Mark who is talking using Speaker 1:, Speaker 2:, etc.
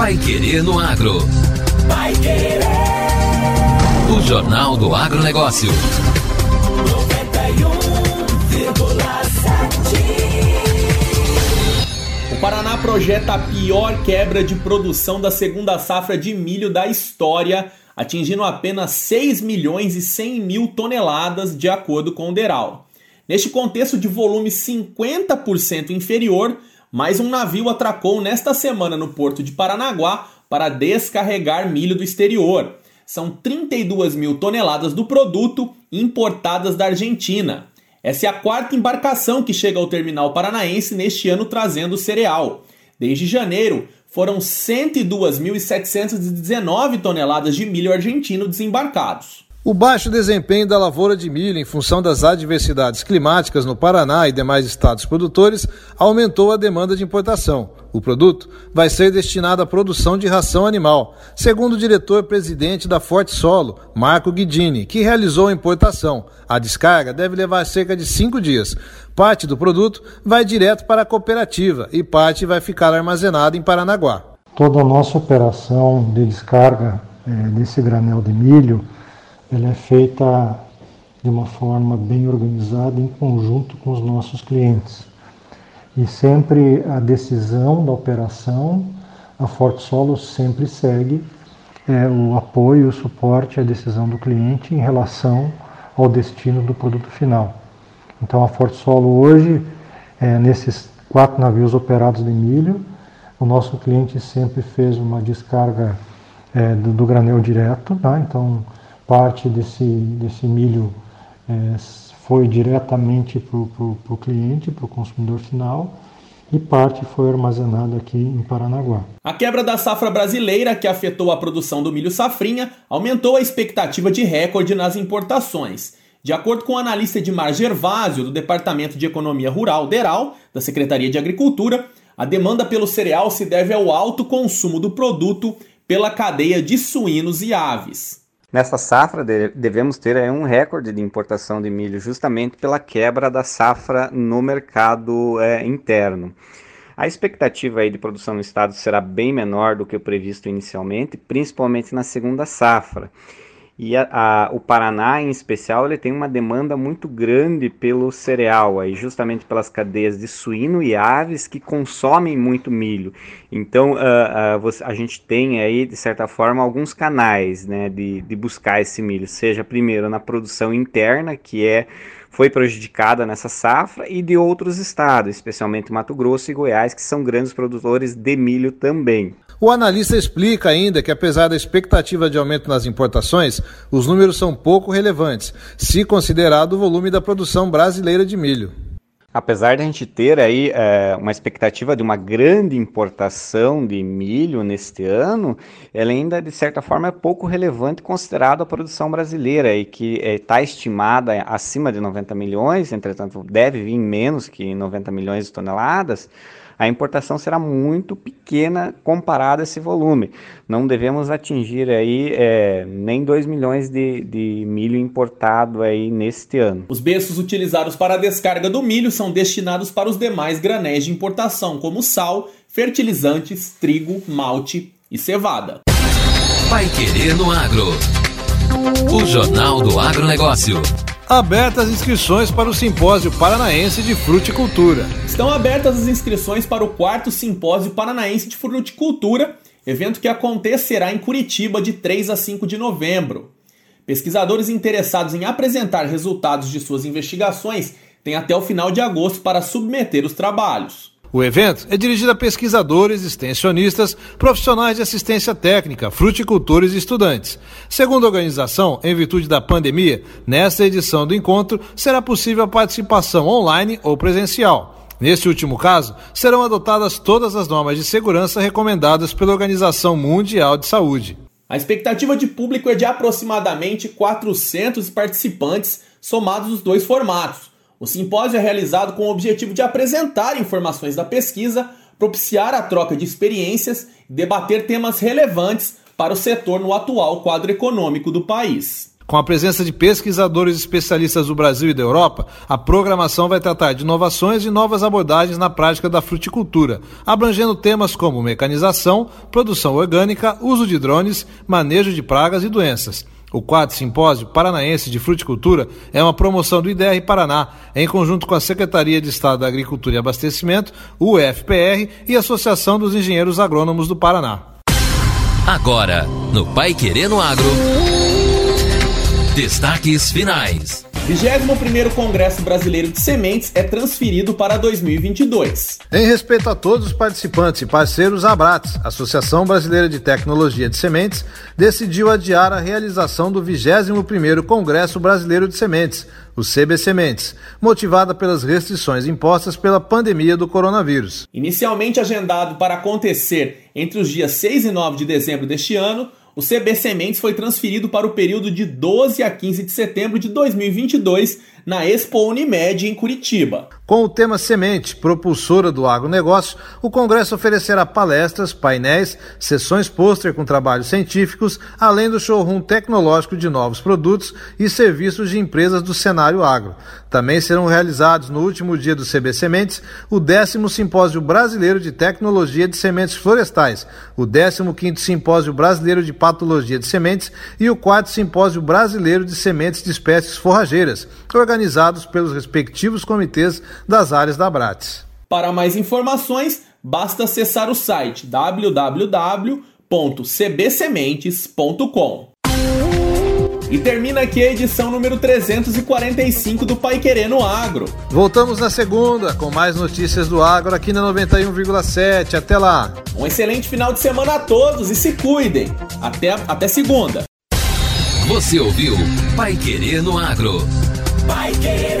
Speaker 1: Pai Querer no Agro.
Speaker 2: Pai Querer.
Speaker 1: O Jornal do Agronegócio.
Speaker 2: 91,7.
Speaker 3: O Paraná projeta a pior quebra de produção da segunda safra de milho da história, atingindo apenas 6 milhões e 100 mil toneladas, de acordo com o Deral. Neste contexto de volume 50% inferior, mais um navio atracou nesta semana no porto de Paranaguá para descarregar milho do exterior. São 32 mil toneladas do produto importadas da Argentina. Essa é a quarta embarcação que chega ao terminal paranaense neste ano trazendo cereal. Desde janeiro, foram 102.719 toneladas de milho argentino desembarcados.
Speaker 4: O baixo desempenho da lavoura de milho em função das adversidades climáticas no Paraná e demais estados produtores aumentou a demanda de importação. O produto vai ser destinado à produção de ração animal, segundo o diretor-presidente da Forte Solo, Marco Guidini, que realizou a importação. A descarga deve levar cerca de cinco dias. Parte do produto vai direto para a cooperativa e parte vai ficar armazenada em Paranaguá.
Speaker 5: Toda a nossa operação de descarga é, desse granel de milho ela é feita de uma forma bem organizada em conjunto com os nossos clientes. E sempre a decisão da operação, a Forte Solo sempre segue é, o apoio, o suporte à decisão do cliente em relação ao destino do produto final. Então a Forte Solo hoje, é, nesses quatro navios operados de milho, o nosso cliente sempre fez uma descarga é, do, do, granel direto, tá? então parte desse, desse milho é, foi diretamente para o cliente, para o consumidor final, e parte foi armazenada aqui em Paranaguá.
Speaker 3: A quebra da safra brasileira, que afetou a produção do milho safrinha, aumentou a expectativa de recorde nas importações. De acordo com o analista Edmar Gervásio, do Departamento de Economia Rural, DERAL, da Secretaria de Agricultura, a demanda pelo cereal se deve ao alto consumo do produto pela cadeia de suínos e aves.
Speaker 6: Nessa safra devemos ter um recorde de importação de milho justamente pela quebra da safra no mercado é, interno. A expectativa aí de produção no estado será bem menor do que o previsto inicialmente, principalmente na segunda safra. E a, a, o Paraná, em especial, ele tem uma demanda muito grande pelo cereal, aí, justamente pelas cadeias de suíno e aves que consomem muito milho. Então, uh, uh, você, a gente tem aí, de certa forma, alguns canais né, de, de buscar esse milho, seja primeiro na produção interna, que é foi prejudicada nessa safra e de outros estados, especialmente Mato Grosso e Goiás, que são grandes produtores de milho também.
Speaker 4: O analista explica ainda que, apesar da expectativa de aumento nas importações, os números são pouco relevantes, se considerado o volume da produção brasileira de milho.
Speaker 6: Apesar de a gente ter aí é, uma expectativa de uma grande importação de milho neste ano, ela ainda de certa forma é pouco relevante considerado a produção brasileira e que está é, estimada acima de 90 milhões, entretanto deve vir menos que 90 milhões de toneladas a importação será muito pequena comparada a esse volume. Não devemos atingir aí é, nem 2 milhões de, de milho importado aí neste ano.
Speaker 3: Os berços utilizados para a descarga do milho são destinados para os demais granéis de importação, como sal, fertilizantes, trigo, malte e cevada.
Speaker 1: Vai querer no agro. O Jornal do Agronegócio
Speaker 4: abertas as inscrições para o Simpósio Paranaense de Fruticultura.
Speaker 3: Estão abertas as inscrições para o quarto Simpósio Paranaense de Fruticultura, evento que acontecerá em Curitiba de 3 a 5 de novembro. Pesquisadores interessados em apresentar resultados de suas investigações têm até o final de agosto para submeter os trabalhos.
Speaker 4: O evento é dirigido a pesquisadores, extensionistas, profissionais de assistência técnica, fruticultores e estudantes. Segundo a organização, em virtude da pandemia, nesta edição do encontro será possível a participação online ou presencial. Neste último caso, serão adotadas todas as normas de segurança recomendadas pela Organização Mundial de Saúde.
Speaker 3: A expectativa de público é de aproximadamente 400 participantes, somados os dois formatos o simpósio é realizado com o objetivo de apresentar informações da pesquisa, propiciar a troca de experiências e debater temas relevantes para o setor no atual quadro econômico do país.
Speaker 4: Com a presença de pesquisadores especialistas do Brasil e da Europa, a programação vai tratar de inovações e novas abordagens na prática da fruticultura, abrangendo temas como mecanização, produção orgânica, uso de drones, manejo de pragas e doenças. O quarto simpósio paranaense de fruticultura é uma promoção do IDR Paraná, em conjunto com a Secretaria de Estado da Agricultura e Abastecimento, o UFPR e a Associação dos Engenheiros Agrônomos do Paraná.
Speaker 1: Agora, no Pai Querendo Agro. Destaques finais.
Speaker 3: 21º Congresso Brasileiro de Sementes é transferido para 2022.
Speaker 4: Em respeito a todos os participantes e parceiros, a Abrats, Associação Brasileira de Tecnologia de Sementes, decidiu adiar a realização do 21º Congresso Brasileiro de Sementes, o CB Sementes, motivada pelas restrições impostas pela pandemia do coronavírus.
Speaker 3: Inicialmente agendado para acontecer entre os dias 6 e 9 de dezembro deste ano, o CB Sementes foi transferido para o período de 12 a 15 de setembro de 2022 na Expo Unimed em Curitiba.
Speaker 4: Com o tema Semente, propulsora do agronegócio, o Congresso oferecerá palestras, painéis, sessões pôster com trabalhos científicos, além do showroom tecnológico de novos produtos e serviços de empresas do cenário agro. Também serão realizados no último dia do CB Sementes o 10 Simpósio Brasileiro de Tecnologia de Sementes Florestais, o 15º Simpósio Brasileiro de Patologia de Sementes e o 4 Simpósio Brasileiro de Sementes de Espécies Forrageiras, organizados pelos respectivos comitês das áreas da Abrates.
Speaker 3: Para mais informações, basta acessar o site www.cbsementes.com. E termina aqui a edição número 345 do Pai Querendo Agro.
Speaker 4: Voltamos na segunda com mais notícias do agro aqui na 91,7. Até lá.
Speaker 3: Um excelente final de semana a todos e se cuidem. Até, até segunda.
Speaker 1: Você ouviu Pai Querendo Agro.
Speaker 2: Vai querer.